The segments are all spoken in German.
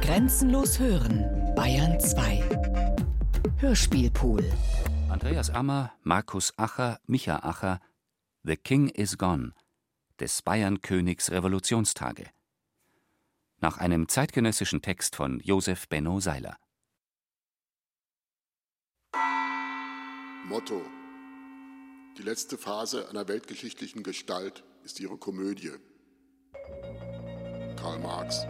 Grenzenlos hören, Bayern 2. Hörspielpool. Andreas Ammer, Markus Acher, Micha Acher, The King is Gone, des Bayernkönigs Revolutionstage. Nach einem zeitgenössischen Text von Josef Benno Seiler. Motto. Die letzte Phase einer weltgeschichtlichen Gestalt ist ihre Komödie. Karl Marx.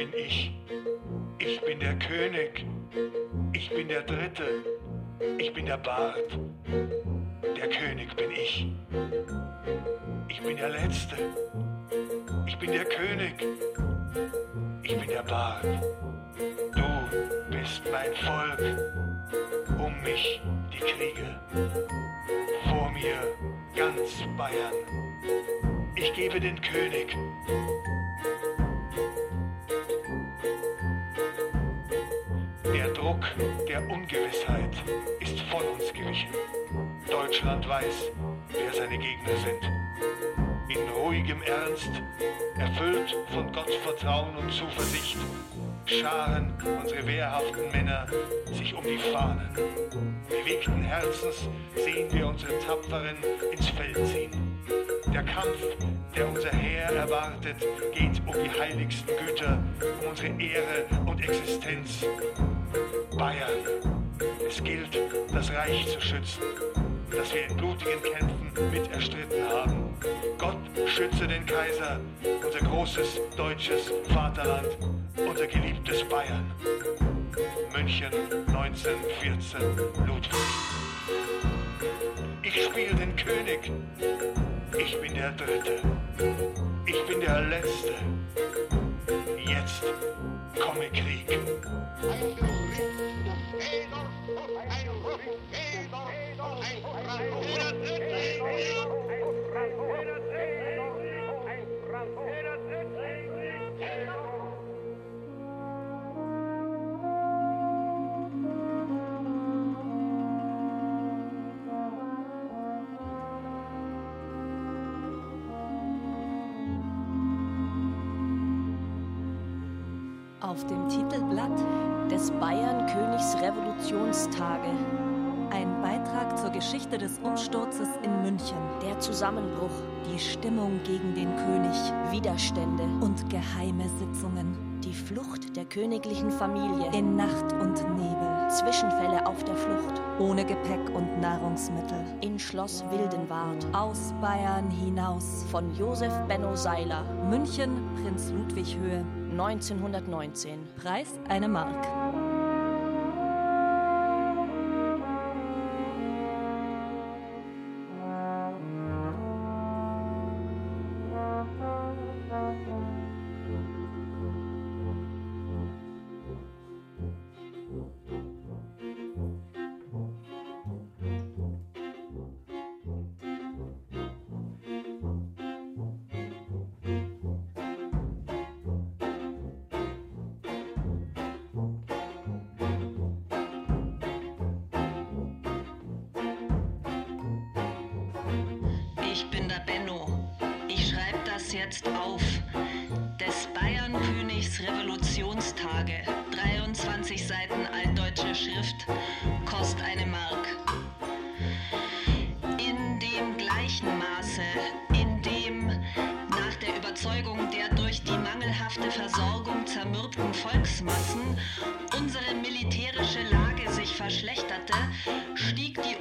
Bin ich. Ich bin der König. Ich bin der Dritte. Ich bin der Bart. Der König bin ich. Ich bin der Letzte. Ich bin der König. Ich bin der Bart. Du bist mein Volk. Um mich die Kriege. Vor mir ganz Bayern. Ich gebe den König. Druck der Ungewissheit ist von uns gewichen. Deutschland weiß, wer seine Gegner sind. In ruhigem Ernst, erfüllt von Gottvertrauen und Zuversicht, scharen unsere wehrhaften Männer sich um die Fahnen. Bewegten Herzens sehen wir unsere Tapferen ins Feld ziehen. Der Kampf, der unser Heer erwartet, geht um die heiligsten Güter, um unsere Ehre und Existenz. Bayern, es gilt, das Reich zu schützen, das wir in blutigen Kämpfen mit erstritten haben. Gott schütze den Kaiser, unser großes deutsches Vaterland, unser geliebtes Bayern. München 1914, Ludwig. Ich spiele den König. Ich bin der Dritte. Ich bin der Letzte. Jetzt komme Krieg. Hey, Auf dem Titelblatt des Bayern-Königs Revolutionstage. Ein Beitrag zur Geschichte des Umsturzes in München. Der Zusammenbruch. Die Stimmung gegen den König. Widerstände. Und geheime Sitzungen. Die Flucht der königlichen Familie. In Nacht und Nebel. Zwischenfälle auf der Flucht. Ohne Gepäck und Nahrungsmittel. In Schloss Wildenwart. Aus Bayern hinaus. Von Josef Benno Seiler. München, Prinz Ludwig Höhe. 1919. Preis eine Mark. Unsere militärische Lage sich verschlechterte, stieg die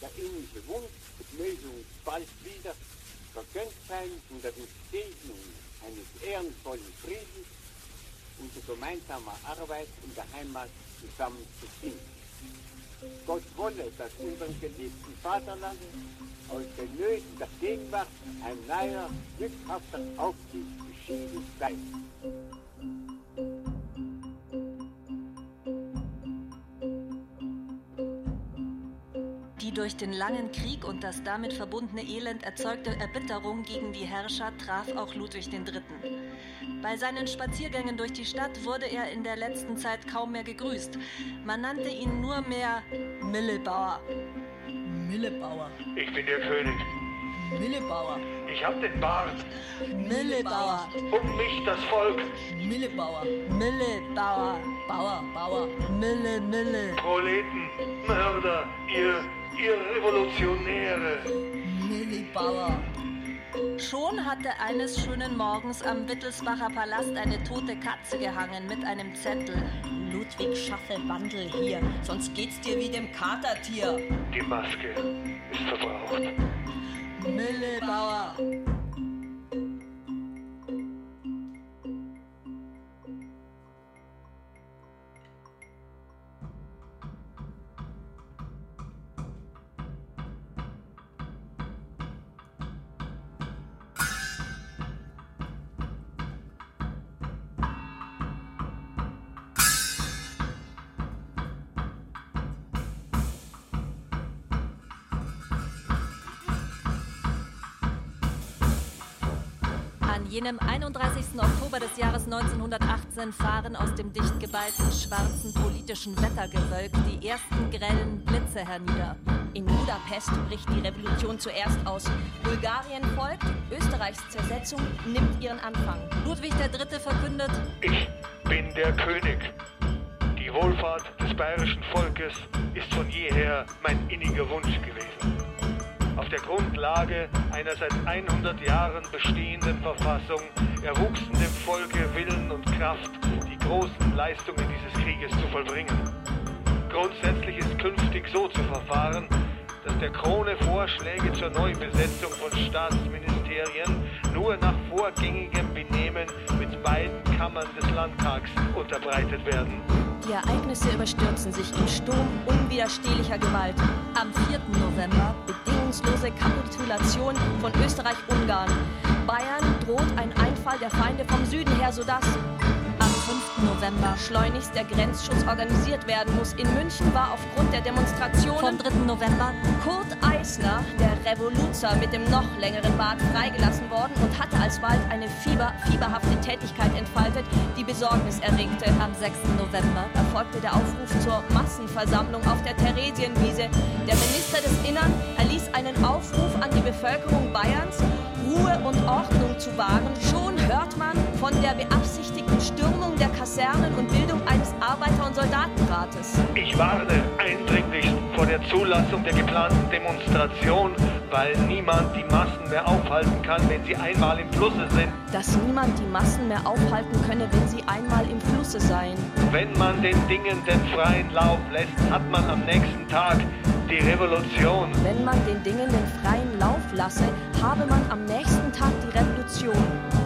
der innige Wunsch, möge uns bald wieder vergönnt sein, unter den Segnungen eines ehrenvollen Friedens unter gemeinsamer Arbeit in der Heimat zusammen zu finden. Gott wolle, dass unserem geliebten Vaterland aus den Nöten der Gegenwart ein neuer, glückhafter Aufstieg beschieden bleibt. Durch den langen Krieg und das damit verbundene Elend erzeugte Erbitterung gegen die Herrscher traf auch Ludwig III. Bei seinen Spaziergängen durch die Stadt wurde er in der letzten Zeit kaum mehr gegrüßt. Man nannte ihn nur mehr Millebauer. Millebauer, Ich bin der König. Millebauer, Ich hab den Bart. Millebauer, Um mich das Volk. Millebauer, Millebauer, Bauer, Bauer, Mille, Mille. Proleten, Mörder, ihr, ihr Revolutionäre. Millebauer, Schon hatte eines schönen Morgens am Wittelsbacher Palast eine tote Katze gehangen mit einem Zettel. Ludwig schaffe Wandel hier, sonst geht's dir wie dem Katertier. Die Maske ist verbraucht. Millebauer. Jenem 31. Oktober des Jahres 1918 fahren aus dem dicht geballten schwarzen politischen Wettergewölk die ersten grellen Blitze hernieder. In Budapest bricht die Revolution zuerst aus. Bulgarien folgt, Österreichs Zersetzung nimmt ihren Anfang. Ludwig III. verkündet, Ich bin der König. Die Wohlfahrt des bayerischen Volkes ist von jeher mein inniger Wunsch gewesen. Auf der Grundlage einer seit 100 Jahren bestehenden Verfassung erwuchsen dem Volke Willen und Kraft, die großen Leistungen dieses Krieges zu vollbringen. Grundsätzlich ist künftig so zu verfahren, dass der Krone Vorschläge zur Neubesetzung von Staatsministerien nur nach vorgängigem Benehmen mit beiden Kammern des Landtags unterbreitet werden. Die Ereignisse überstürzen sich im Sturm unwiderstehlicher Gewalt. Am 4. November bedingungslose Kapitulation von Österreich-Ungarn. Bayern droht ein Einfall der Feinde vom Süden her, sodass 5. November schleunigst der Grenzschutz organisiert werden muss. In München war aufgrund der Demonstration vom 3. November Kurt Eisner, der Revoluzer mit dem noch längeren Bart, freigelassen worden und hatte alsbald eine Fieber, fieberhafte Tätigkeit entfaltet, die Besorgnis erregte. Am 6. November erfolgte der Aufruf zur Massenversammlung auf der Theresienwiese. Der Minister des Innern erließ einen Aufruf an die Bevölkerung Bayerns, Ruhe und Ordnung zu wahren. Schon von der beabsichtigten Stürmung der Kasernen und Bildung eines Arbeiter- und Soldatenrates. Ich warne eindringlich vor der Zulassung der geplanten Demonstration, weil niemand die Massen mehr aufhalten kann, wenn sie einmal im Flusse sind. Dass niemand die Massen mehr aufhalten könne, wenn sie einmal im Flusse seien. Wenn man den Dingen den freien Lauf lässt, hat man am nächsten Tag die Revolution. Wenn man den Dingen den freien Lauf lasse, habe man am nächsten Tag die Revolution.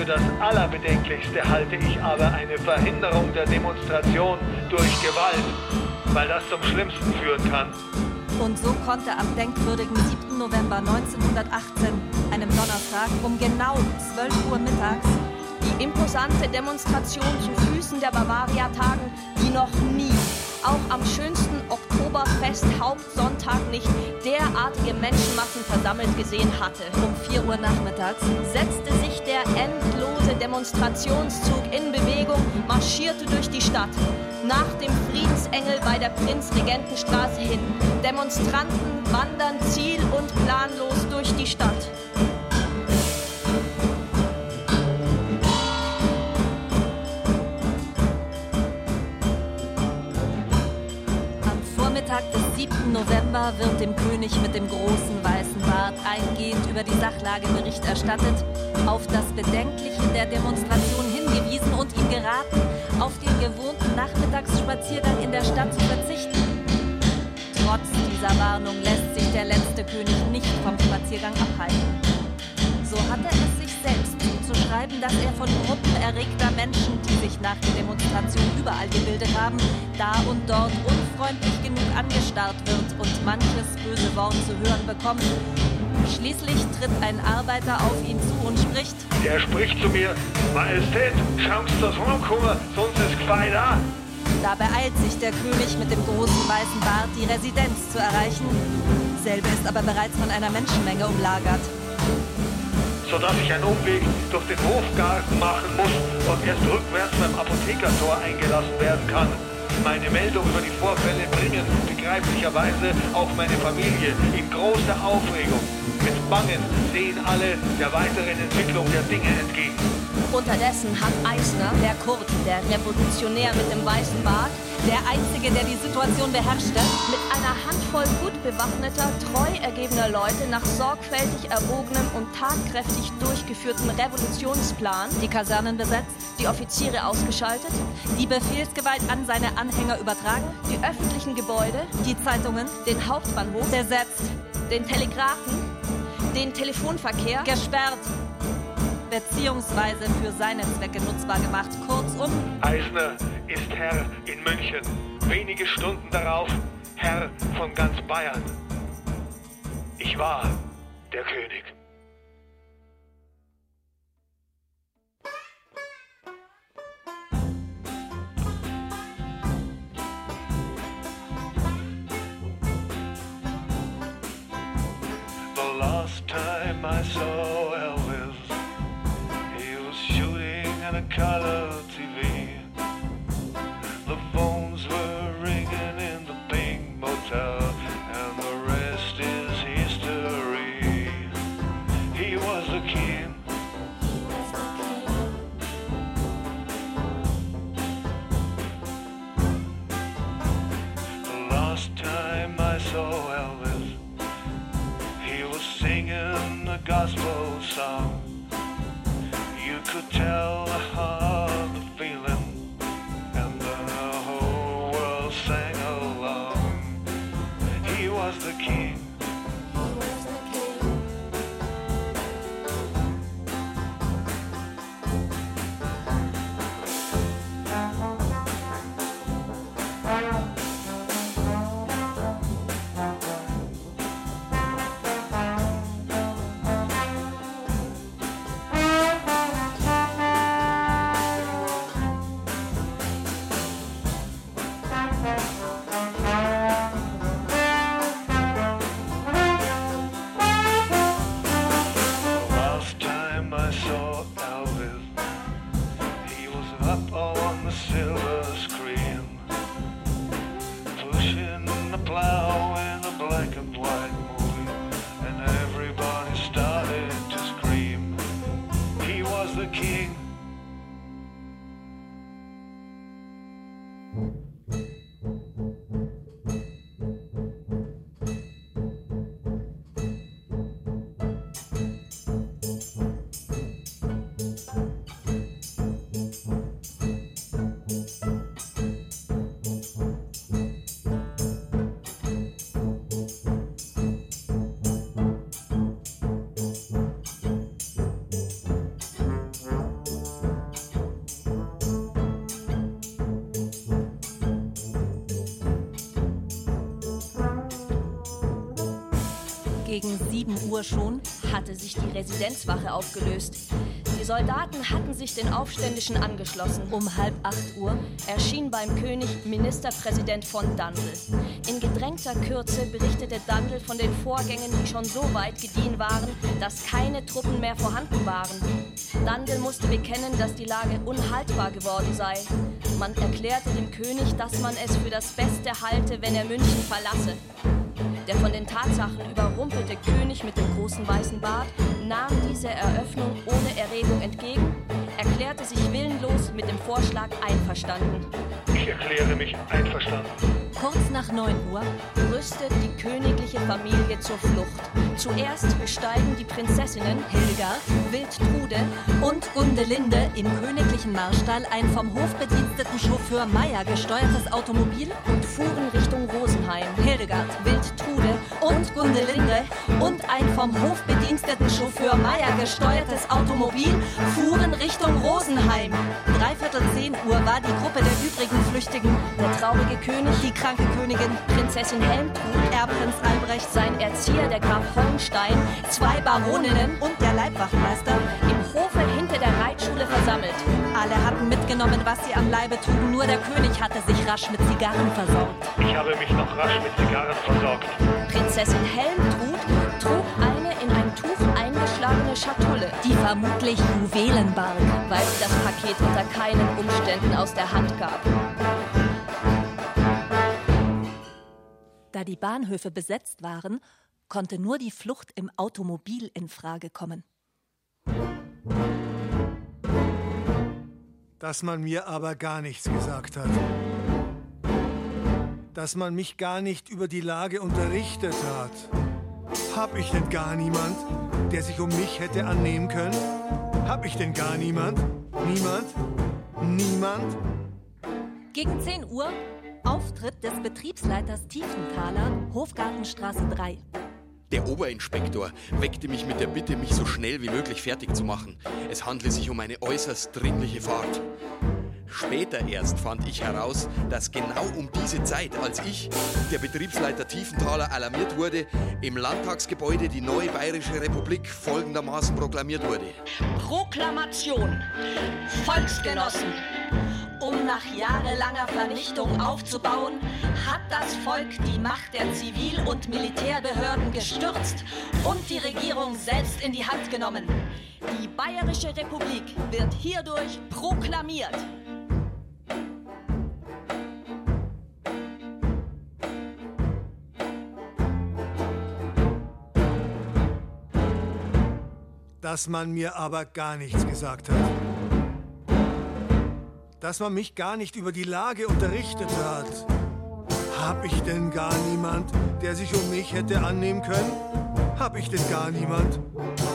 Für das Allerbedenklichste halte ich aber eine Verhinderung der Demonstration durch Gewalt, weil das zum Schlimmsten führen kann. Und so konnte am denkwürdigen 7. November 1918, einem Donnerstag, um genau 12 Uhr mittags, die imposante Demonstration zu Füßen der Bavaria tagen, die noch nie auch am schönsten Oktoberfest Hauptsonntag nicht derartige Menschenmassen versammelt gesehen hatte. Um 4 Uhr nachmittags setzte sich der endlose Demonstrationszug in Bewegung, marschierte durch die Stadt. Nach dem Friedensengel bei der Prinzregentenstraße hin. Demonstranten wandern ziel- und planlos durch die Stadt. 7. November wird dem König mit dem großen weißen Bart eingehend über die Sachlage Bericht erstattet, auf das Bedenkliche der Demonstration hingewiesen und ihm geraten, auf den gewohnten Nachmittagsspaziergang in der Stadt zu verzichten. Trotz dieser Warnung lässt sich der letzte König nicht vom Spaziergang abhalten. So hatte es sich selbst zuzuschreiben, dass er von Gruppen erregter Menschen, die sich nach der Demonstration überall gebildet haben, da und dort unfreundlich genug angestarrt wird und manches böse Wort zu hören bekommt. Schließlich tritt ein Arbeiter auf ihn zu und spricht. Er spricht zu mir, Majestät, schaust das rumkommen, sonst ist Gefein da. Da beeilt sich der König mit dem großen weißen Bart, die Residenz zu erreichen. Selbe ist aber bereits von einer Menschenmenge umlagert sodass ich einen Umweg durch den Hofgarten machen muss und erst rückwärts beim Apothekertor eingelassen werden kann. Meine Meldung über die Vorfälle bringen begreiflicherweise auch meine Familie in große Aufregung. Mit Bangen sehen alle der weiteren Entwicklung der Dinge entgegen. Unterdessen hat Eisner, der Kurt, der Revolutionär mit dem weißen Bart, der Einzige, der die Situation beherrschte, mit einer Handvoll gut bewaffneter, treu ergebener Leute nach sorgfältig erwogenem und tatkräftig durchgeführtem Revolutionsplan die Kasernen besetzt, die Offiziere ausgeschaltet, die Befehlsgewalt an seine Anhänger übertragen, die öffentlichen Gebäude, die Zeitungen, den Hauptbahnhof besetzt, den Telegrafen, den Telefonverkehr gesperrt beziehungsweise für seine Zwecke nutzbar gemacht. Kurzum, Eisner ist Herr in München. Wenige Stunden darauf Herr von ganz Bayern. Ich war der König. The last time I saw Elvis, colors Gegen 7 Uhr schon hatte sich die Residenzwache aufgelöst. Die Soldaten hatten sich den Aufständischen angeschlossen. Um halb acht Uhr erschien beim König Ministerpräsident von Dandel. In gedrängter Kürze berichtete Dandel von den Vorgängen, die schon so weit gediehen waren, dass keine Truppen mehr vorhanden waren. Dandel musste bekennen, dass die Lage unhaltbar geworden sei. Man erklärte dem König, dass man es für das Beste halte, wenn er München verlasse. Der von den Tatsachen überrumpelte König mit dem großen weißen Bart nahm diese Eröffnung ohne Erregung entgegen, erklärte sich willenlos mit dem Vorschlag einverstanden. Ich erkläre mich einverstanden. Kurz nach 9 Uhr rüstet die königliche Familie zur Flucht. Zuerst besteigen die Prinzessinnen Hildegard, Wildtrude und Gundelinde im königlichen Marstall ein vom hofbediensteten Chauffeur Meyer gesteuertes Automobil und fuhren Richtung Rosenheim. Hildegard, Wildtrude und Gundelinde und ein vom hofbediensteten Chauffeur Meyer gesteuertes Automobil fuhren Richtung Rosenheim. Dreiviertel 10 Uhr war die Gruppe der übrigen Flüchtigen, der traurige König, die kranke Königin, Prinzessin Helmtrud, Erbprinz Albrecht, sein Erzieher, der Graf Hollenstein, zwei Baroninnen und der Leibwachtmeister im Hofe hinter der Reitschule versammelt. Alle hatten mitgenommen, was sie am Leibe trugen, nur der König hatte sich rasch mit Zigarren versorgt. Ich habe mich noch rasch mit Zigarren versorgt. Prinzessin Helmtrud trug eine in ein Tuch eingeschlagene Schatulle, die vermutlich Juwelen barg, weil sie das Paket unter keinen Umständen aus der Hand gab. Da die Bahnhöfe besetzt waren, konnte nur die Flucht im Automobil in Frage kommen. Dass man mir aber gar nichts gesagt hat. Dass man mich gar nicht über die Lage unterrichtet hat. Hab ich denn gar niemand, der sich um mich hätte annehmen können? Hab ich denn gar niemand? Niemand? Niemand? Gegen 10 Uhr Auftritt des Betriebsleiters Tiefenthaler, Hofgartenstraße 3. Der Oberinspektor weckte mich mit der Bitte, mich so schnell wie möglich fertig zu machen. Es handle sich um eine äußerst dringliche Fahrt. Später erst fand ich heraus, dass genau um diese Zeit, als ich, der Betriebsleiter Tiefenthaler, alarmiert wurde, im Landtagsgebäude die neue Bayerische Republik folgendermaßen proklamiert wurde. Proklamation. Volksgenossen. Um nach jahrelanger Vernichtung aufzubauen, hat das Volk die Macht der Zivil- und Militärbehörden gestürzt und die Regierung selbst in die Hand genommen. Die Bayerische Republik wird hierdurch proklamiert. Dass man mir aber gar nichts gesagt hat. Dass man mich gar nicht über die Lage unterrichtet hat. Hab ich denn gar niemand, der sich um mich hätte annehmen können? Hab ich denn gar niemand?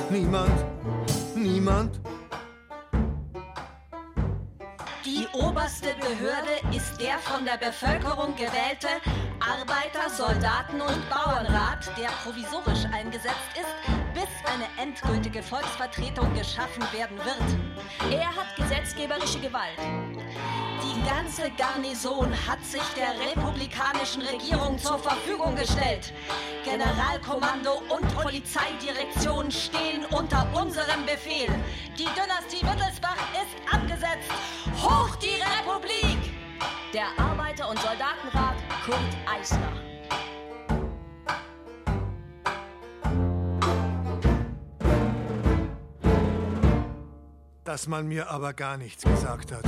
Niemand? Niemand? Die oberste Behörde ist der von der Bevölkerung gewählte Arbeiter-, Soldaten- und Bauernrat, der provisorisch eingesetzt ist, eine endgültige Volksvertretung geschaffen werden wird. Er hat gesetzgeberische Gewalt. Die ganze Garnison hat sich der republikanischen Regierung zur Verfügung gestellt. Generalkommando und Polizeidirektion stehen unter unserem Befehl. Die Dynastie Wittelsbach ist abgesetzt. Hoch die Republik! Der Arbeiter- und Soldatenrat Kurt Eisner. Dass man mir aber gar nichts gesagt hat.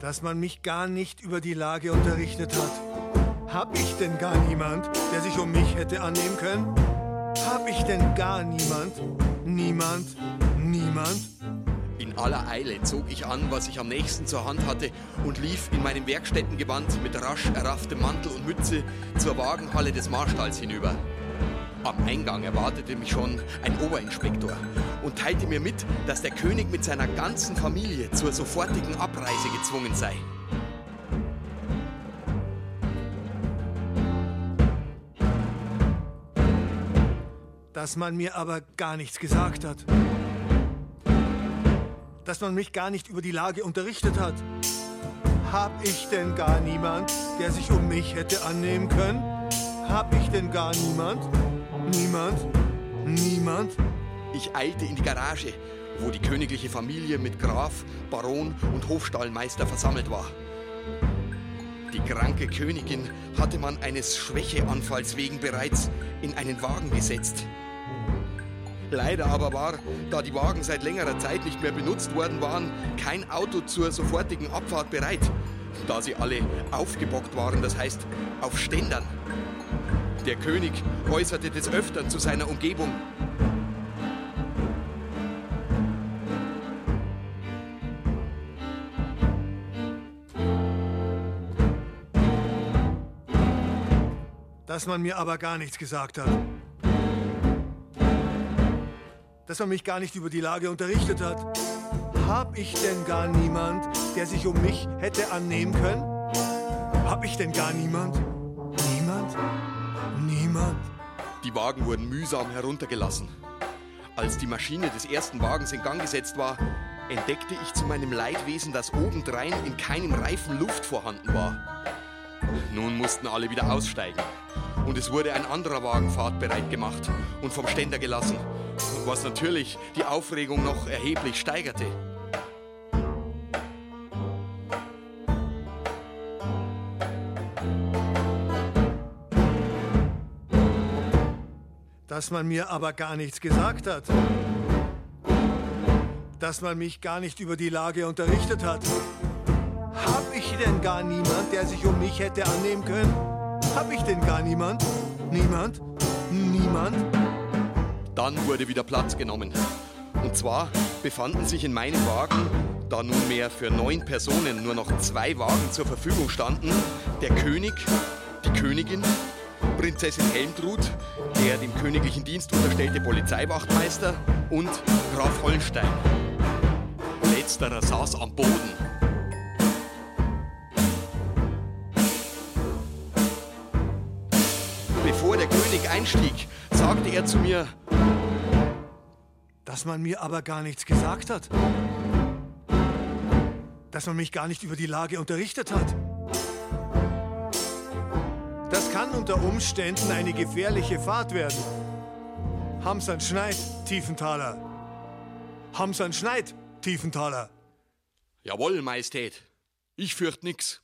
Dass man mich gar nicht über die Lage unterrichtet hat. Hab ich denn gar niemand, der sich um mich hätte annehmen können? Hab ich denn gar niemand? Niemand? Niemand? In aller Eile zog ich an, was ich am nächsten zur Hand hatte und lief in meinem Werkstättengewand mit rasch errafftem Mantel und Mütze zur Wagenhalle des Marstalls hinüber. Am Eingang erwartete mich schon ein Oberinspektor und teilte mir mit, dass der König mit seiner ganzen Familie zur sofortigen Abreise gezwungen sei. Dass man mir aber gar nichts gesagt hat. Dass man mich gar nicht über die Lage unterrichtet hat. Hab ich denn gar niemand, der sich um mich hätte annehmen können? Hab ich denn gar niemand? Niemand? Niemand? Ich eilte in die Garage, wo die königliche Familie mit Graf, Baron und Hofstallmeister versammelt war. Die kranke Königin hatte man eines Schwächeanfalls wegen bereits in einen Wagen gesetzt. Leider aber war, da die Wagen seit längerer Zeit nicht mehr benutzt worden waren, kein Auto zur sofortigen Abfahrt bereit, da sie alle aufgebockt waren, das heißt auf Ständern. Der König äußerte des Öfteren zu seiner Umgebung. Dass man mir aber gar nichts gesagt hat. Dass man mich gar nicht über die Lage unterrichtet hat. Hab ich denn gar niemand, der sich um mich hätte annehmen können? Hab ich denn gar niemand? Niemand? Die Wagen wurden mühsam heruntergelassen. Als die Maschine des ersten Wagens in Gang gesetzt war, entdeckte ich zu meinem Leidwesen, dass obendrein in keinem Reifen Luft vorhanden war. Nun mussten alle wieder aussteigen. Und es wurde ein anderer Wagen fahrtbereit gemacht und vom Ständer gelassen, was natürlich die Aufregung noch erheblich steigerte. Dass man mir aber gar nichts gesagt hat. Dass man mich gar nicht über die Lage unterrichtet hat. Hab ich denn gar niemand, der sich um mich hätte annehmen können? Hab ich denn gar niemand? Niemand? Niemand? Dann wurde wieder Platz genommen. Und zwar befanden sich in meinem Wagen, da nunmehr für neun Personen nur noch zwei Wagen zur Verfügung standen, der König, die Königin, Prinzessin Helmtrud, der dem königlichen Dienst unterstellte Polizeiwachtmeister und Graf Hollenstein. Letzterer saß am Boden. Bevor der König einstieg, sagte er zu mir, Dass man mir aber gar nichts gesagt hat. Dass man mich gar nicht über die Lage unterrichtet hat. Das kann unter Umständen eine gefährliche Fahrt werden. Hamsan Schneid, Tiefenthaler. Hamsan Schneid, Tiefenthaler. Jawohl, Majestät. Ich fürcht nix.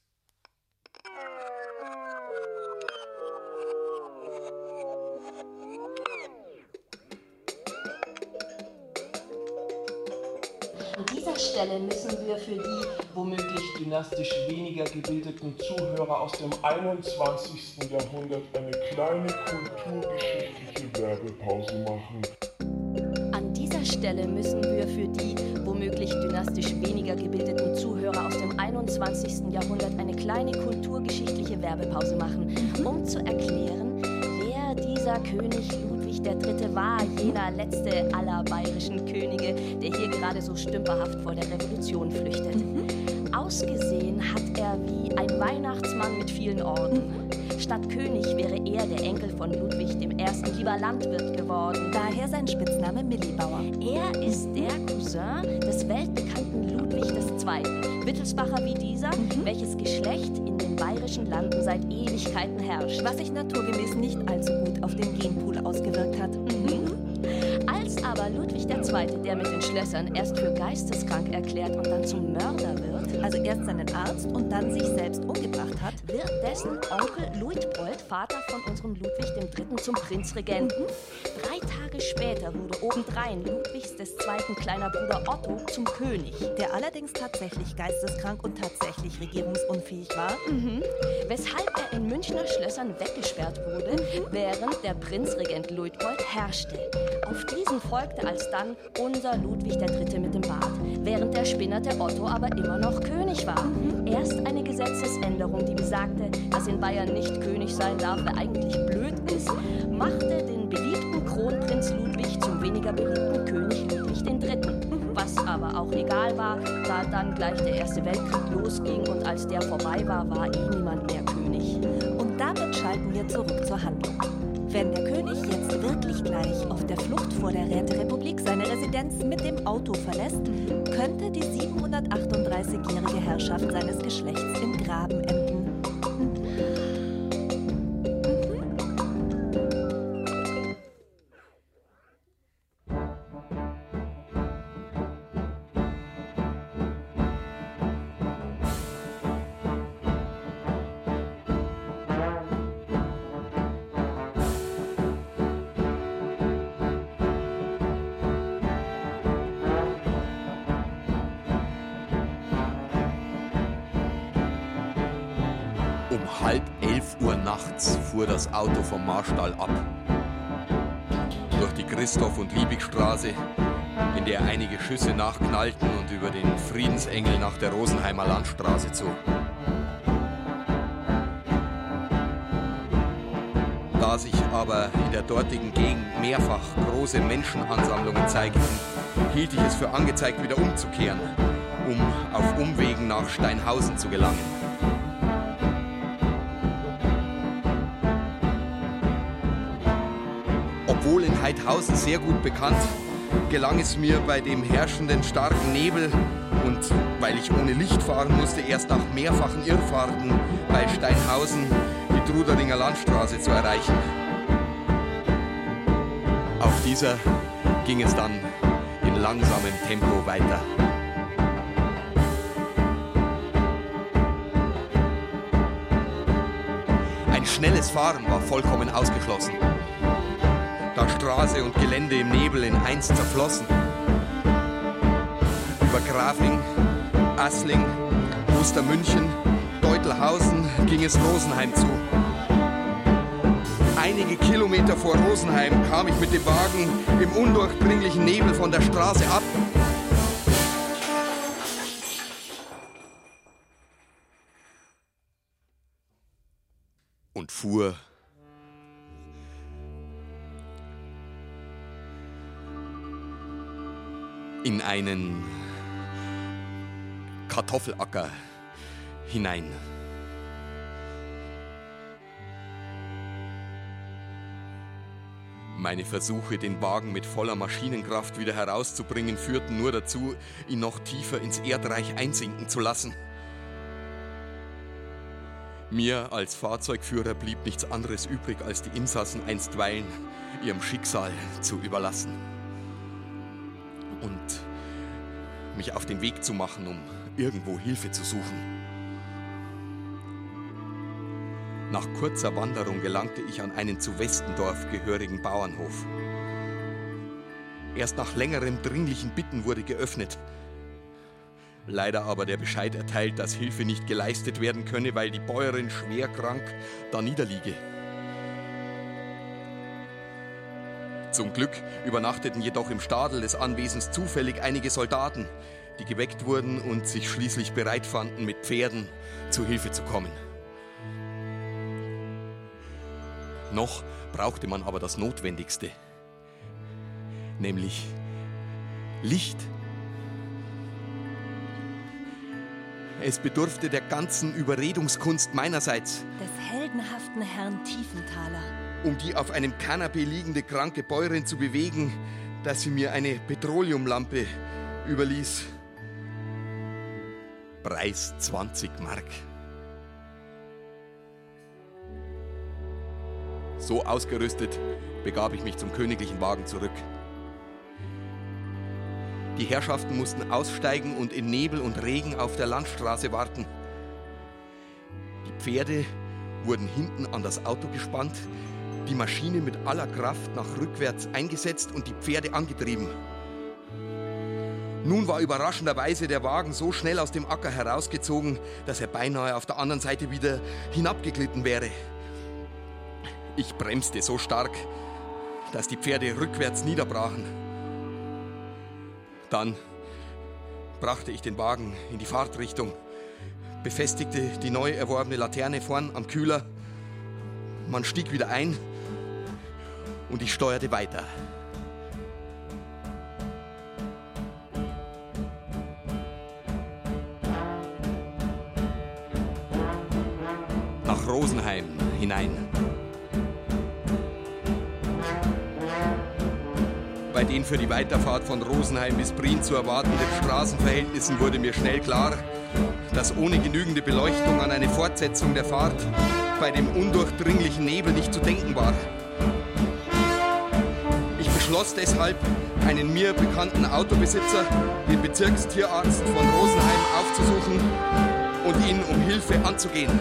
An dieser Stelle müssen wir für die womöglich dynastisch weniger gebildeten Zuhörer aus dem 21. Jahrhundert eine kleine kulturgeschichtliche Werbepause machen. An dieser Stelle müssen wir für die womöglich dynastisch weniger gebildeten Zuhörer aus dem 21. Jahrhundert eine kleine kulturgeschichtliche Werbepause machen, um zu erklären, wer dieser König Ludwig III. war, jener letzte aller bayerischen Könige, der hier gerade so stümperhaft vor der Revolution flüchtet. Ausgesehen hat er wie ein Weihnachtsmann mit vielen Orden. Statt König wäre er der Enkel von Ludwig I. lieber Landwirt geworden. Daher sein Spitzname Millibauer. Er ist der Cousin des weltbekannten Ludwig II. II., Wittelsbacher wie dieser, mhm. welches Geschlecht in bayerischen Landen seit Ewigkeiten herrscht. Was sich naturgemäß nicht allzu gut auf den Genpool ausgewirkt hat. Mhm. Als aber Ludwig II., der mit den Schlössern erst für geisteskrank erklärt und dann zum Mörder wird, also erst seinen Arzt und dann sich selbst umgebracht hat, wird dessen Onkel Luitpold, Vater von unserem Ludwig III., zum Prinzregenten. Drei Tage später wurde obendrein Ludwigs des zweiten kleiner Bruder Otto zum König. Der allerdings tatsächlich geisteskrank und tatsächlich regierungsunfähig war. Mhm. Weshalb er in Münchner Schlössern weggesperrt wurde, mhm. während der Prinzregent Luitpold herrschte. Auf diesen folgte alsdann unser Ludwig III. mit dem Bart, während der Spinner der Otto aber immer noch König war. Mhm. Erst eine Gesetzesänderung, die besagte, dass in Bayern nicht König sein darf, wer eigentlich blöd ist, machte den beliebten Kronprinz Ludwig zum weniger beliebten König Ludwig III. Mhm. Was aber auch egal war, da dann gleich der Erste Weltkrieg losging und als der vorbei war, war eh niemand mehr König. Und damit schalten wir zurück zur Handlung. Wenn der König jetzt wirklich gleich auf der Flucht vor der Räterepublik seine Residenz mit dem Auto verlässt, könnte die 738-jährige Herrschaft seines Geschlechts im Graben enden. Fuhr das Auto vom Marstall ab. Durch die Christoph- und Liebigstraße, in der einige Schüsse nachknallten und über den Friedensengel nach der Rosenheimer Landstraße zu. Da sich aber in der dortigen Gegend mehrfach große Menschenansammlungen zeigten, hielt ich es für angezeigt, wieder umzukehren, um auf Umwegen nach Steinhausen zu gelangen. Heidhausen sehr gut bekannt, gelang es mir bei dem herrschenden starken Nebel und weil ich ohne Licht fahren musste, erst nach mehrfachen Irrfahrten bei Steinhausen die Truderinger Landstraße zu erreichen. Auf dieser ging es dann in langsamem Tempo weiter. Ein schnelles Fahren war vollkommen ausgeschlossen Straße und Gelände im Nebel in eins zerflossen. Über Grafing, Assling, Ostermünchen, Deutelhausen ging es Rosenheim zu. Einige Kilometer vor Rosenheim kam ich mit dem Wagen im undurchdringlichen Nebel von der Straße ab. Und fuhr in einen Kartoffelacker hinein. Meine Versuche, den Wagen mit voller Maschinenkraft wieder herauszubringen, führten nur dazu, ihn noch tiefer ins Erdreich einsinken zu lassen. Mir als Fahrzeugführer blieb nichts anderes übrig, als die Insassen einstweilen ihrem Schicksal zu überlassen und mich auf den Weg zu machen, um irgendwo Hilfe zu suchen. Nach kurzer Wanderung gelangte ich an einen zu Westendorf gehörigen Bauernhof. Erst nach längerem dringlichen Bitten wurde geöffnet. Leider aber der Bescheid erteilt, dass Hilfe nicht geleistet werden könne, weil die Bäuerin schwer krank da niederliege. Zum Glück übernachteten jedoch im Stadel des Anwesens zufällig einige Soldaten, die geweckt wurden und sich schließlich bereit fanden, mit Pferden zu Hilfe zu kommen. Noch brauchte man aber das Notwendigste, nämlich Licht. Es bedurfte der ganzen Überredungskunst meinerseits. Des heldenhaften Herrn Tiefenthaler um die auf einem Kanapee liegende kranke Bäuerin zu bewegen, dass sie mir eine Petroleumlampe überließ. Preis 20 Mark. So ausgerüstet begab ich mich zum königlichen Wagen zurück. Die Herrschaften mussten aussteigen und in Nebel und Regen auf der Landstraße warten. Die Pferde wurden hinten an das Auto gespannt, die Maschine mit aller Kraft nach rückwärts eingesetzt und die Pferde angetrieben. Nun war überraschenderweise der Wagen so schnell aus dem Acker herausgezogen, dass er beinahe auf der anderen Seite wieder hinabgeglitten wäre. Ich bremste so stark, dass die Pferde rückwärts niederbrachen. Dann brachte ich den Wagen in die Fahrtrichtung, befestigte die neu erworbene Laterne vorn am Kühler. Man stieg wieder ein und ich steuerte weiter. Nach Rosenheim hinein. Bei den für die Weiterfahrt von Rosenheim bis Prien zu erwartenden Straßenverhältnissen wurde mir schnell klar, dass ohne genügende Beleuchtung an eine Fortsetzung der Fahrt bei dem undurchdringlichen Nebel nicht zu denken war. Ich beschloss deshalb, einen mir bekannten Autobesitzer, den Bezirkstierarzt von Rosenheim, aufzusuchen und ihn um Hilfe anzugehen.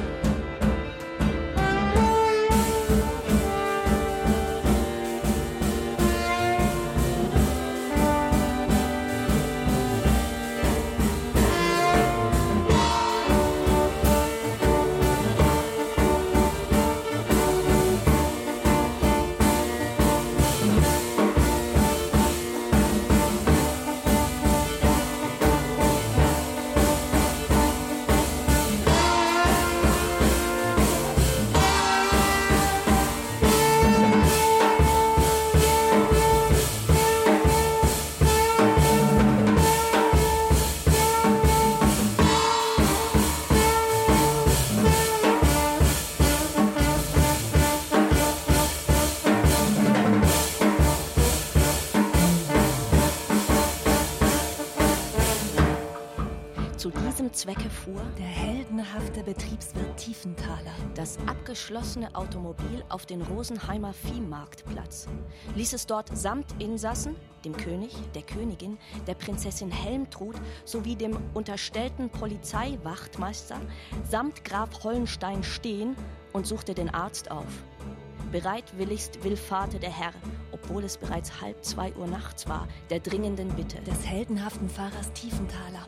Abgeschlossene Automobil auf den Rosenheimer Viehmarktplatz, ließ es dort samt Insassen, dem König, der Königin, der Prinzessin Helmtrud sowie dem unterstellten Polizeiwachtmeister samt Graf Hollenstein stehen und suchte den Arzt auf. Bereitwilligst willfahrte der Herr, obwohl es bereits halb zwei Uhr nachts war, der dringenden Bitte des heldenhaften Fahrers Tiefenthaler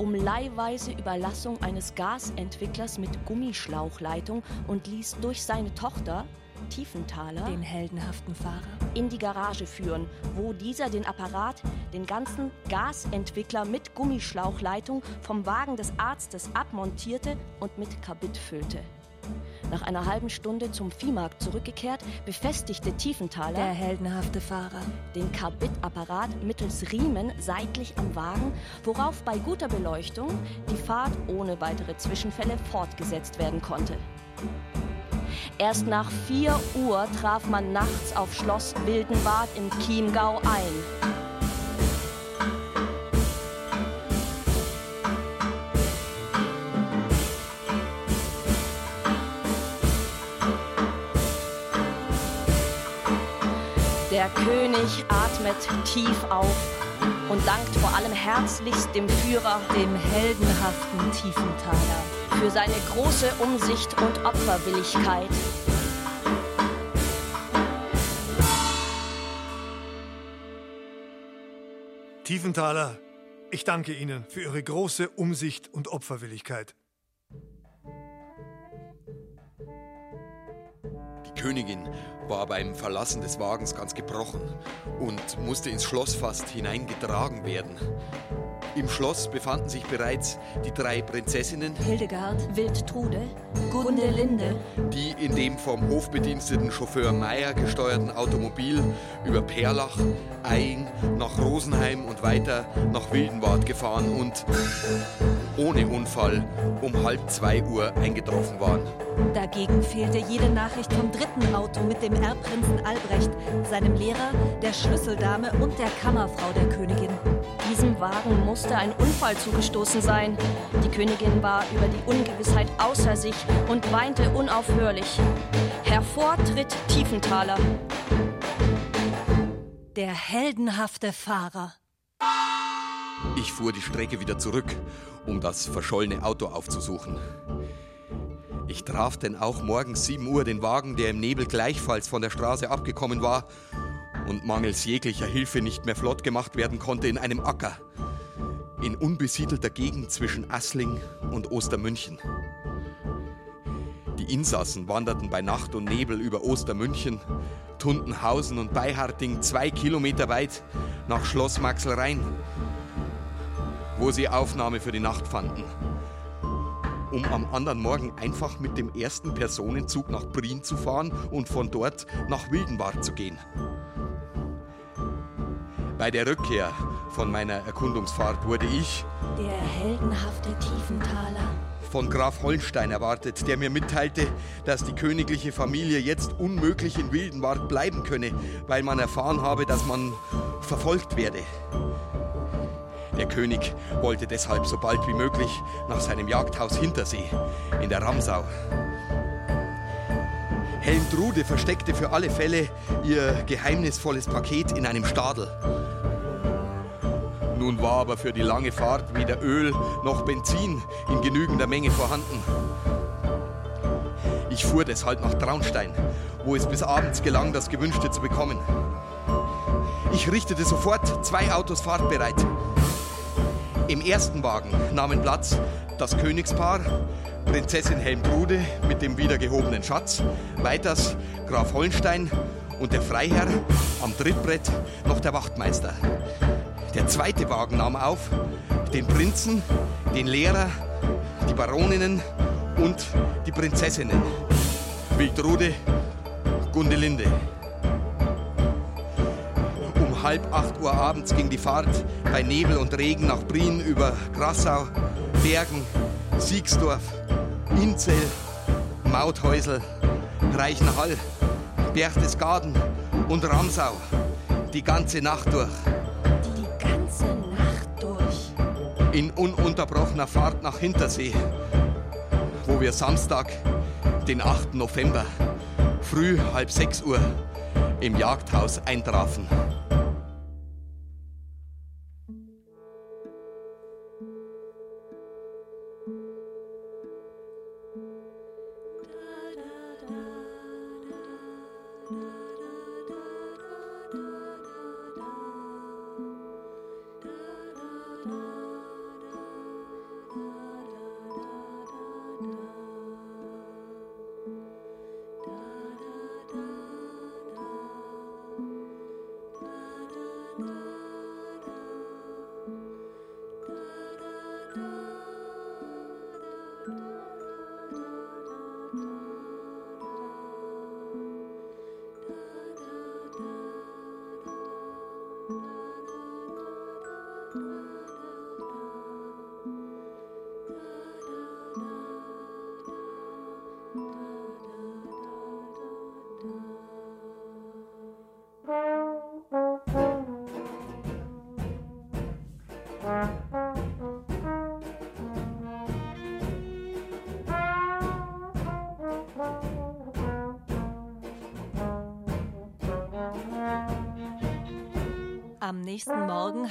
um leihweise Überlassung eines Gasentwicklers mit Gummischlauchleitung und ließ durch seine Tochter, Tiefenthaler, den heldenhaften Fahrer, in die Garage führen, wo dieser den Apparat, den ganzen Gasentwickler mit Gummischlauchleitung vom Wagen des Arztes abmontierte und mit Kabit füllte. Nach einer halben Stunde zum Viehmarkt zurückgekehrt, befestigte Tiefenthaler, der heldenhafte Fahrer, den Karbidapparat mittels Riemen seitlich am Wagen, worauf bei guter Beleuchtung die Fahrt ohne weitere Zwischenfälle fortgesetzt werden konnte. Erst nach 4 Uhr traf man nachts auf Schloss Wildenbad in Chiemgau ein. Der König atmet tief auf und dankt vor allem herzlichst dem Führer, dem heldenhaften Tiefenthaler, für seine große Umsicht und Opferwilligkeit. Tiefenthaler, ich danke Ihnen für Ihre große Umsicht und Opferwilligkeit. Die Königin war beim Verlassen des Wagens ganz gebrochen und musste ins Schloss fast hineingetragen werden. Im Schloss befanden sich bereits die drei Prinzessinnen Hildegard, Wildtrude, Gundelinde, die in dem vom hofbediensteten Chauffeur Meyer gesteuerten Automobil über Perlach, Eying, nach Rosenheim und weiter nach Wildenwart gefahren und ohne Unfall um halb zwei Uhr eingetroffen waren. Dagegen fehlte jede Nachricht vom dritten Auto mit dem Erbprinzen Albrecht, seinem Lehrer, der Schlüsseldame und der Kammerfrau der Königin. Diesem Wagen musste ein Unfall zugestoßen sein. Die Königin war über die Ungewissheit außer sich und weinte unaufhörlich. Hervor tritt Tiefenthaler. Der heldenhafte Fahrer. Ich fuhr die Strecke wieder zurück, um das verschollene Auto aufzusuchen. Ich traf denn auch morgens 7 Uhr den Wagen, der im Nebel gleichfalls von der Straße abgekommen war und mangels jeglicher Hilfe nicht mehr flott gemacht werden konnte, in einem Acker. In unbesiedelter Gegend zwischen Assling und Ostermünchen. Die Insassen wanderten bei Nacht und Nebel über Ostermünchen, Tundenhausen und Beiharting zwei Kilometer weit nach Schloss Maxelrhein, wo sie Aufnahme für die Nacht fanden, um am anderen Morgen einfach mit dem ersten Personenzug nach Brien zu fahren und von dort nach Wildenwart zu gehen. Bei der Rückkehr von meiner Erkundungsfahrt wurde ich, der heldenhafte Tiefenthaler, von Graf Holstein erwartet, der mir mitteilte, dass die königliche Familie jetzt unmöglich in Wildenwart bleiben könne, weil man erfahren habe, dass man verfolgt werde. Der König wollte deshalb so bald wie möglich nach seinem Jagdhaus Hintersee in der Ramsau. Helmtrude versteckte für alle Fälle ihr geheimnisvolles Paket in einem Stadel. Nun war aber für die lange Fahrt weder Öl noch Benzin in genügender Menge vorhanden. Ich fuhr deshalb nach Traunstein, wo es bis abends gelang, das Gewünschte zu bekommen. Ich richtete sofort zwei Autos fahrtbereit. Im ersten Wagen nahmen Platz das Königspaar, Prinzessin Helmtrude mit dem wiedergehobenen Schatz, weiters Graf Hollenstein und der Freiherr, am Trittbrett noch der Wachtmeister. Der zweite Wagen nahm auf den Prinzen, den Lehrer, die Baroninnen und die Prinzessinnen. Wildrude, Gundelinde halb acht Uhr abends ging die Fahrt bei Nebel und Regen nach Brien über Grassau, Bergen, Siegsdorf, Inzell, Mauthäusel, Reichenhall, Berchtesgaden und Ramsau. Die ganze Nacht durch. Die ganze Nacht durch. In ununterbrochener Fahrt nach Hintersee, wo wir Samstag, den 8. November, früh halb sechs Uhr im Jagdhaus eintrafen.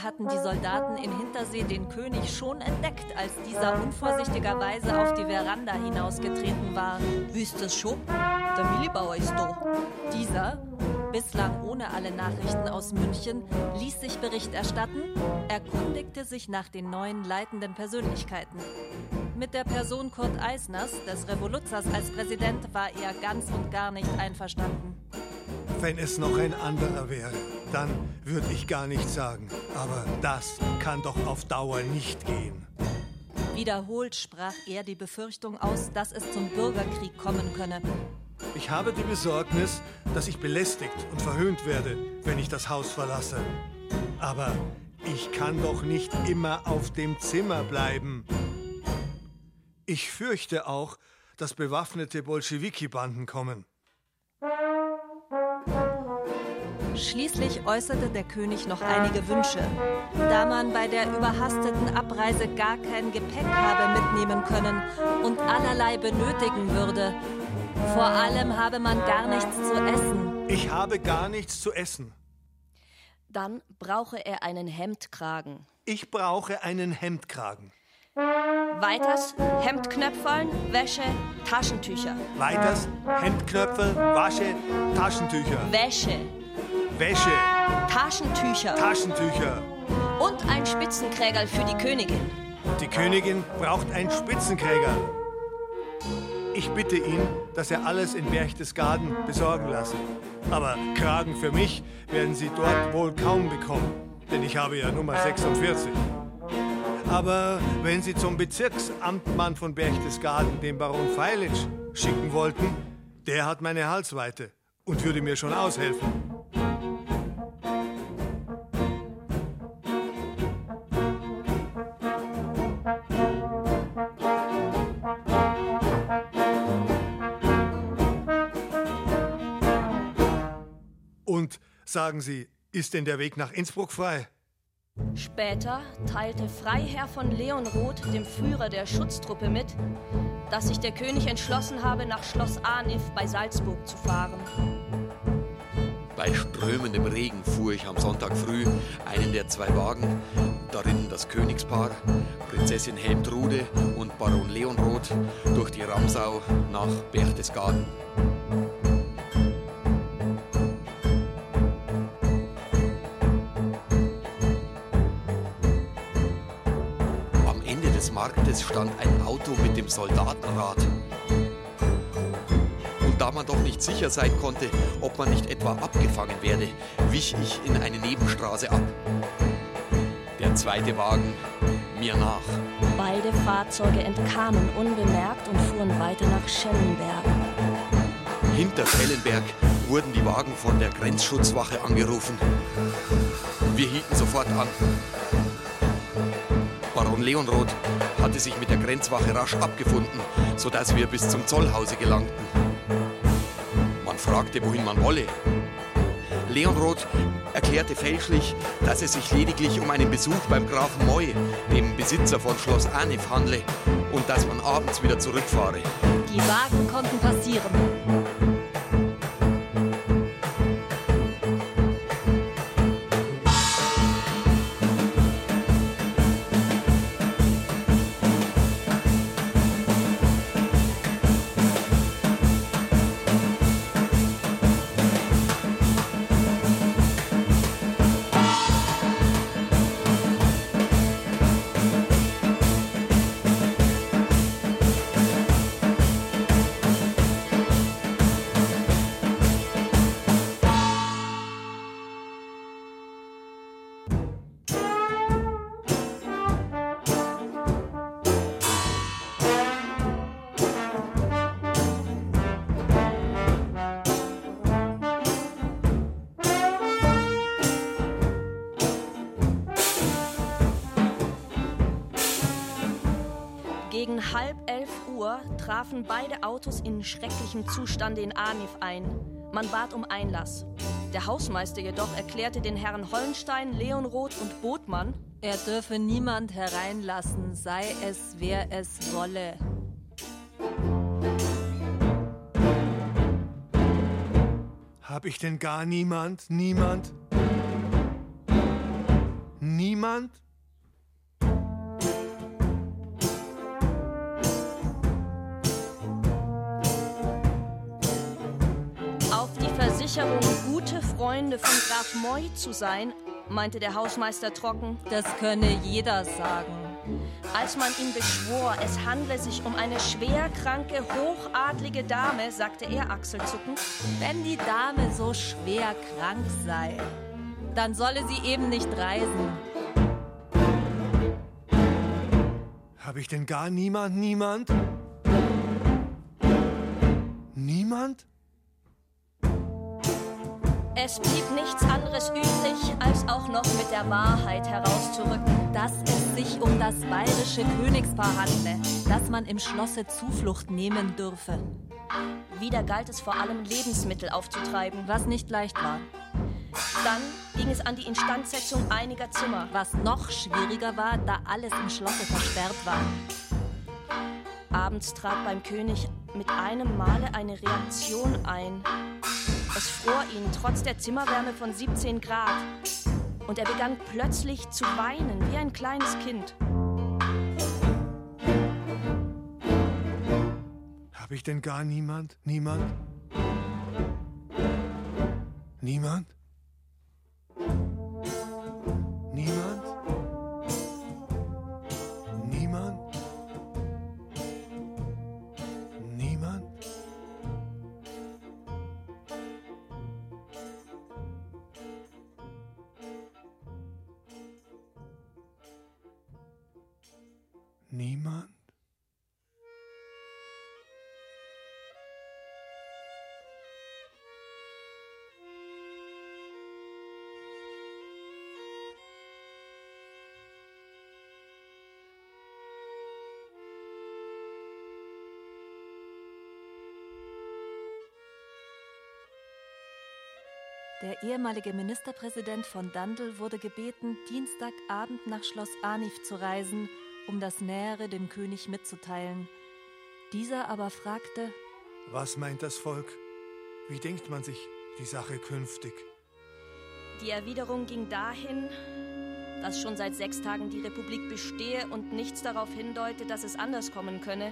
Hatten die Soldaten in Hintersee den König schon entdeckt, als dieser unvorsichtigerweise auf die Veranda hinausgetreten war. Wisst es schon? Der Millibauer ist da. Dieser, bislang ohne alle Nachrichten aus München, ließ sich Bericht erstatten, erkundigte sich nach den neuen leitenden Persönlichkeiten. Mit der Person Kurt Eisners, des Revoluzers als Präsident, war er ganz und gar nicht einverstanden. Wenn es noch ein anderer wäre, dann würde ich gar nichts sagen. Aber das kann doch auf Dauer nicht gehen. Wiederholt sprach er die Befürchtung aus, dass es zum Bürgerkrieg kommen könne. Ich habe die Besorgnis, dass ich belästigt und verhöhnt werde, wenn ich das Haus verlasse. Aber ich kann doch nicht immer auf dem Zimmer bleiben. Ich fürchte auch, dass bewaffnete Bolschewiki-Banden kommen. Schließlich äußerte der König noch einige Wünsche. Da man bei der überhasteten Abreise gar kein Gepäck habe mitnehmen können und allerlei benötigen würde. Vor allem habe man gar nichts zu essen. Ich habe gar nichts zu essen. Dann brauche er einen Hemdkragen. Ich brauche einen Hemdkragen. Weiters Hemdknöpfeln, Wäsche, Taschentücher. Weiters Hemdknöpfe, Wasche, Taschentücher. Wäsche. Wäsche. Taschentücher. Taschentücher. Und ein Spitzenkrägerl für die Königin. Die Königin braucht einen Spitzenkräger. Ich bitte ihn, dass er alles in Berchtesgaden besorgen lasse. Aber Kragen für mich werden Sie dort wohl kaum bekommen, denn ich habe ja Nummer 46. Aber wenn Sie zum Bezirksamtmann von Berchtesgaden, den Baron Feilitsch, schicken wollten, der hat meine Halsweite und würde mir schon aushelfen. Sagen Sie, ist denn der Weg nach Innsbruck frei? Später teilte Freiherr von Leonroth dem Führer der Schutztruppe mit, dass sich der König entschlossen habe, nach Schloss Arniv bei Salzburg zu fahren. Bei strömendem Regen fuhr ich am Sonntag früh einen der zwei Wagen, darin das Königspaar, Prinzessin Helmtrude und Baron Leonroth, durch die Ramsau nach Berchtesgaden. Marktes stand ein Auto mit dem Soldatenrat. Und da man doch nicht sicher sein konnte, ob man nicht etwa abgefangen werde, wich ich in eine Nebenstraße ab. Der zweite Wagen mir nach. Beide Fahrzeuge entkamen unbemerkt und fuhren weiter nach Schellenberg. Hinter Schellenberg wurden die Wagen von der Grenzschutzwache angerufen. Wir hielten sofort an. Baron Leonroth hatte sich mit der Grenzwache rasch abgefunden, sodass wir bis zum Zollhause gelangten. Man fragte, wohin man wolle. Leonroth erklärte fälschlich, dass es sich lediglich um einen Besuch beim Grafen Moy, dem Besitzer von Schloss Arniv, handle und dass man abends wieder zurückfahre. Die Wagen konnten passieren. Trafen beide Autos in schrecklichem Zustande in Arniv ein. Man bat um Einlass. Der Hausmeister jedoch erklärte den Herren Hollenstein, Leonroth und Botmann, Er dürfe niemand hereinlassen, sei es wer es wolle. Hab ich denn gar niemand? Niemand? Niemand? Versicherung, gute Freunde von Graf Moy zu sein, meinte der Hausmeister trocken. Das könne jeder sagen. Als man ihn beschwor, es handle sich um eine schwerkranke, hochadlige Dame, sagte er achselzuckend. Wenn die Dame so schwer krank sei, dann solle sie eben nicht reisen. Hab ich denn gar niemand? Niemand? Niemand? Es blieb nichts anderes übrig, als auch noch mit der Wahrheit herauszurücken, dass es sich um das bayerische Königspaar handle, dass man im Schlosse Zuflucht nehmen dürfe. Wieder galt es vor allem, Lebensmittel aufzutreiben, was nicht leicht war. Dann ging es an die Instandsetzung einiger Zimmer, was noch schwieriger war, da alles im Schlosse versperrt war. Abends trat beim König mit einem Male eine Reaktion ein. Es fror ihn trotz der Zimmerwärme von 17 Grad. Und er begann plötzlich zu weinen, wie ein kleines Kind. Hab ich denn gar niemand? Niemand? Niemand? Niemand? Niemand? Der ehemalige Ministerpräsident von Dandel wurde gebeten, Dienstagabend nach Schloss Arnif zu reisen, um das Nähere dem König mitzuteilen. Dieser aber fragte, Was meint das Volk? Wie denkt man sich die Sache künftig? Die Erwiderung ging dahin, dass schon seit sechs Tagen die Republik bestehe und nichts darauf hindeute, dass es anders kommen könne,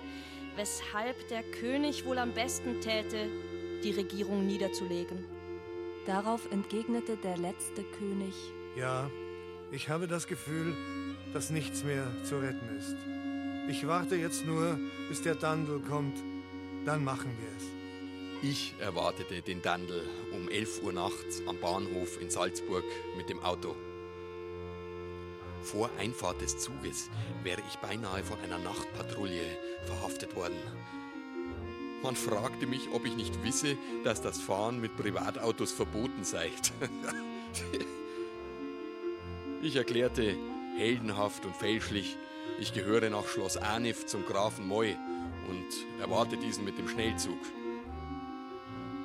weshalb der König wohl am besten täte, die Regierung niederzulegen. Darauf entgegnete der letzte König. Ja, ich habe das Gefühl, dass nichts mehr zu retten ist. Ich warte jetzt nur, bis der Dandel kommt. Dann machen wir es. Ich erwartete den Dandel um 11 Uhr nachts am Bahnhof in Salzburg mit dem Auto. Vor Einfahrt des Zuges wäre ich beinahe von einer Nachtpatrouille verhaftet worden. Man fragte mich, ob ich nicht wisse, dass das Fahren mit Privatautos verboten sei. ich erklärte, heldenhaft und fälschlich, ich gehöre nach Schloss Arnif zum Grafen Moy und erwarte diesen mit dem Schnellzug.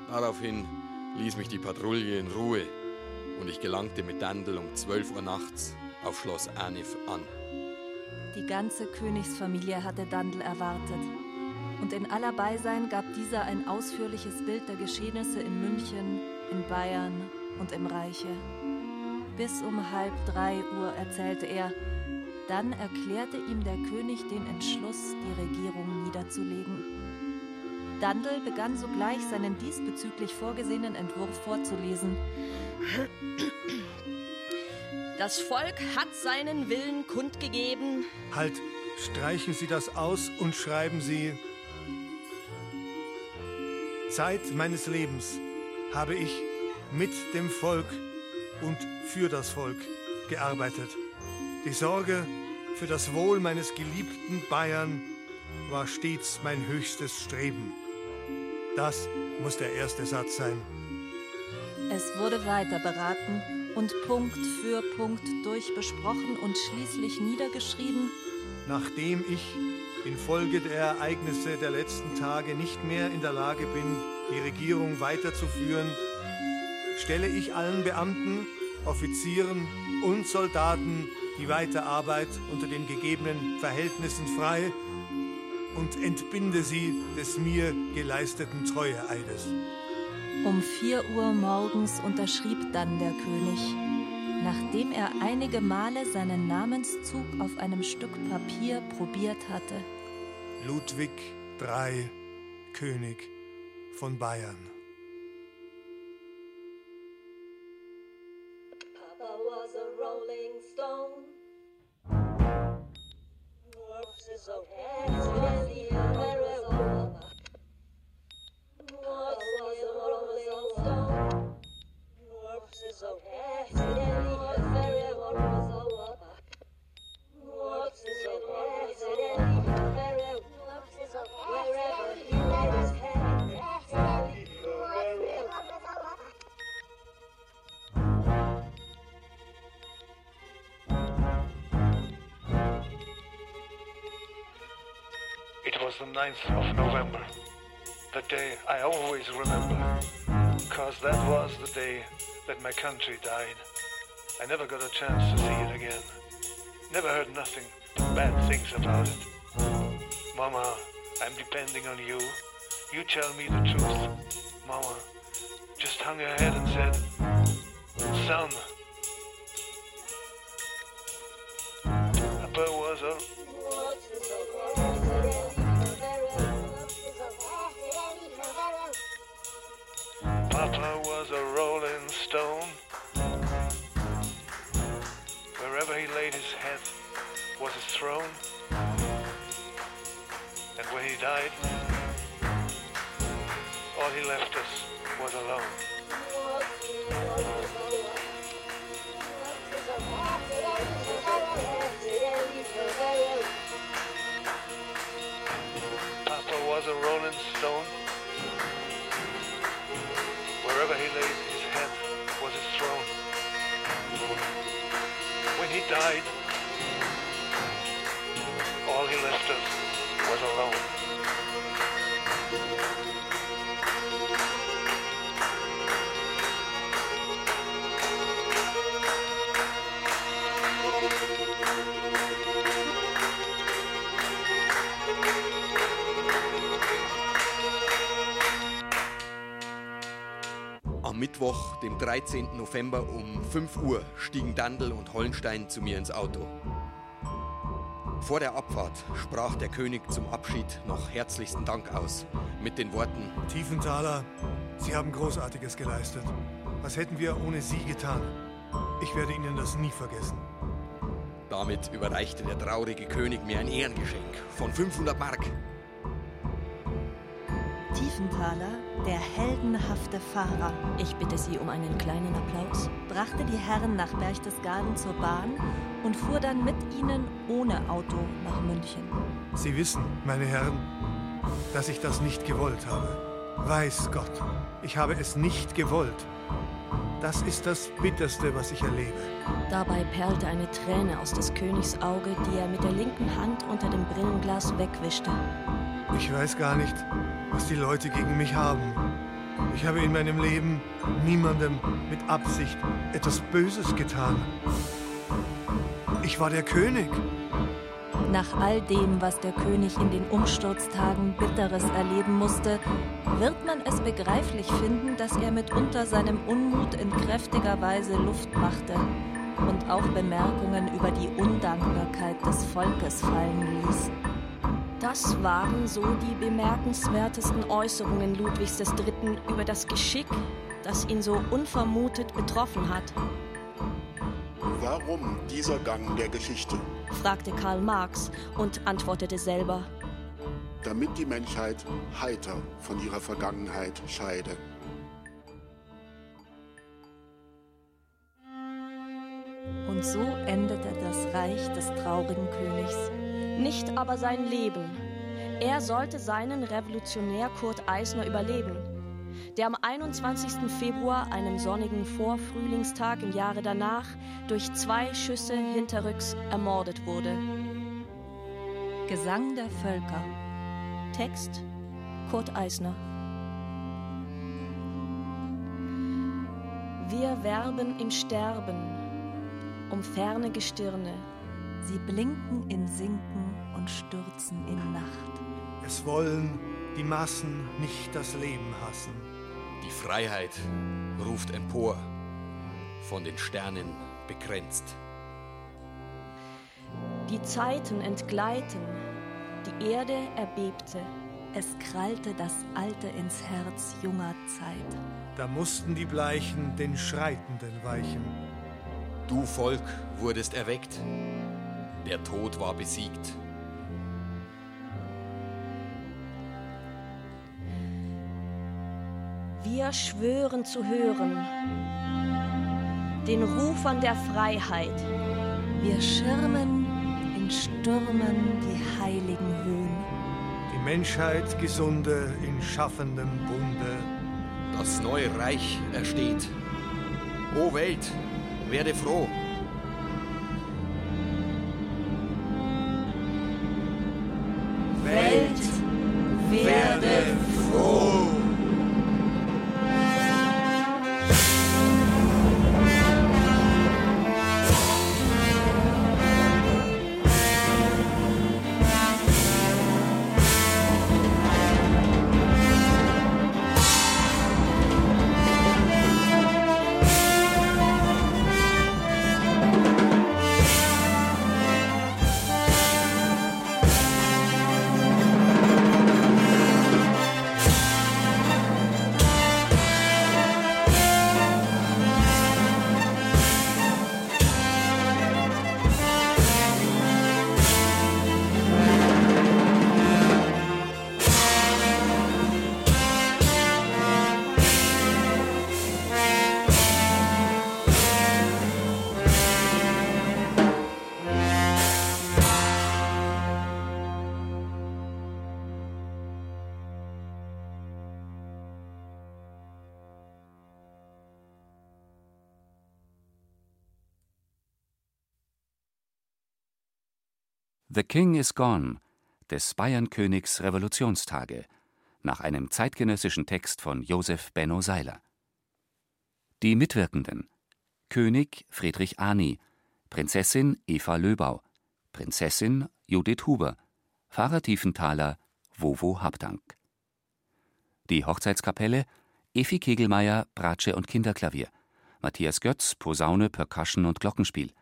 Daraufhin ließ mich die Patrouille in Ruhe und ich gelangte mit Dandel um 12 Uhr nachts auf Schloss Arnif an. Die ganze Königsfamilie hatte Dandel erwartet. Und in aller Beisein gab dieser ein ausführliches Bild der Geschehnisse in München, in Bayern und im Reiche. Bis um halb drei Uhr erzählte er. Dann erklärte ihm der König den Entschluss, die Regierung niederzulegen. Dandel begann sogleich seinen diesbezüglich vorgesehenen Entwurf vorzulesen. Das Volk hat seinen Willen kundgegeben. Halt, streichen Sie das aus und schreiben Sie. Zeit meines Lebens habe ich mit dem Volk und für das Volk gearbeitet. Die Sorge für das Wohl meines geliebten Bayern war stets mein höchstes Streben. Das muss der erste Satz sein. Es wurde weiter beraten und Punkt für Punkt durchbesprochen und schließlich niedergeschrieben. Nachdem ich infolge der Ereignisse der letzten Tage nicht mehr in der Lage bin, die Regierung weiterzuführen, stelle ich allen Beamten, Offizieren und Soldaten die Weiterarbeit unter den gegebenen Verhältnissen frei und entbinde sie des mir geleisteten Treueeides. Um vier Uhr morgens unterschrieb dann der König, nachdem er einige Male seinen Namenszug auf einem Stück Papier probiert hatte. Ludwig III, König von Bayern. Was the 9th of November. The day I always remember. Cause that was the day that my country died. I never got a chance to see it again. Never heard nothing but bad things about it. Mama, I'm depending on you. You tell me the truth. Mama just hung her head and said, Son, Papa was a Papa was a rolling stone. Wherever he laid his head was his throne. And when he died, all he left us was alone. Papa was a rolling stone. Wherever he laid his head was his throne. When he died, all he left us was alone. Mittwoch, dem 13. November um 5 Uhr stiegen Dandl und Hollenstein zu mir ins Auto. Vor der Abfahrt sprach der König zum Abschied noch herzlichsten Dank aus, mit den Worten Tiefenthaler, Sie haben Großartiges geleistet. Was hätten wir ohne Sie getan? Ich werde Ihnen das nie vergessen. Damit überreichte der traurige König mir ein Ehrengeschenk von 500 Mark. Tiefenthaler, der heldenhafte Fahrer, Ich bitte Sie um einen kleinen Applaus. brachte die Herren nach Berchtesgaden zur Bahn und fuhr dann mit ihnen ohne Auto nach München. Sie wissen, meine Herren, dass ich das nicht gewollt habe. Weiß Gott, ich habe es nicht gewollt. Das ist das Bitterste, was ich erlebe. Dabei perlte eine Träne aus des Königs Auge, die er mit der linken Hand unter dem Brillenglas wegwischte. Ich weiß gar nicht, was die Leute gegen mich haben. Ich habe in meinem Leben niemandem mit Absicht etwas Böses getan. Ich war der König. Nach all dem, was der König in den Umsturztagen Bitteres erleben musste, wird man es begreiflich finden, dass er mitunter seinem Unmut in kräftiger Weise Luft machte und auch Bemerkungen über die Undankbarkeit des Volkes fallen ließ. Das waren so die bemerkenswertesten Äußerungen Ludwigs III. über das Geschick, das ihn so unvermutet betroffen hat, Warum dieser Gang der Geschichte? fragte Karl Marx und antwortete selber. Damit die Menschheit heiter von ihrer Vergangenheit scheide. Und so endete das Reich des traurigen Königs. Nicht aber sein Leben. Er sollte seinen Revolutionär Kurt Eisner überleben, der am 21. Februar, einem sonnigen Vorfrühlingstag im Jahre danach, durch zwei Schüsse hinterrücks ermordet wurde. Gesang der Völker. Text Kurt Eisner. Wir werben im Sterben um ferne Gestirne. Sie blinken in Sinken und stürzen in Nacht. Es wollen die Massen nicht das Leben hassen. Die Freiheit ruft empor, von den Sternen begrenzt. Die Zeiten entgleiten, die Erde erbebte. Es krallte das Alte ins Herz junger Zeit. Da mussten die Bleichen den Schreitenden weichen. Du Volk wurdest erweckt, der Tod war besiegt. Wir schwören zu hören den Rufern der Freiheit. Wir schirmen in Stürmen die heiligen Höhen. Die Menschheit gesunde in schaffendem Bunde. Das neue Reich ersteht. O Welt, werde froh. The King is Gone des Bayernkönigs Revolutionstage nach einem zeitgenössischen Text von Josef Benno Seiler. Die Mitwirkenden König Friedrich Ani, Prinzessin Eva Löbau, Prinzessin Judith Huber, Pfarrer Tiefenthaler Wovo Habdank. Die Hochzeitskapelle Effi Kegelmeier, Bratsche und Kinderklavier, Matthias Götz, Posaune, Percussion und Glockenspiel,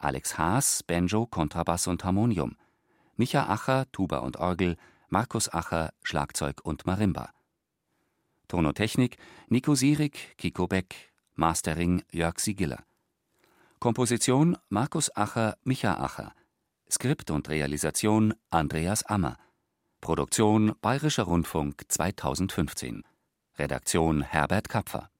Alex Haas, Banjo, Kontrabass und Harmonium, Micha Acher, Tuba und Orgel, Markus Acher, Schlagzeug und Marimba. Tonotechnik Nico Sierig, Kiko Beck, Mastering Jörg Sigiller. Komposition Markus Acher, Micha Acher. Skript und Realisation Andreas Ammer. Produktion Bayerischer Rundfunk 2015. Redaktion Herbert Kapfer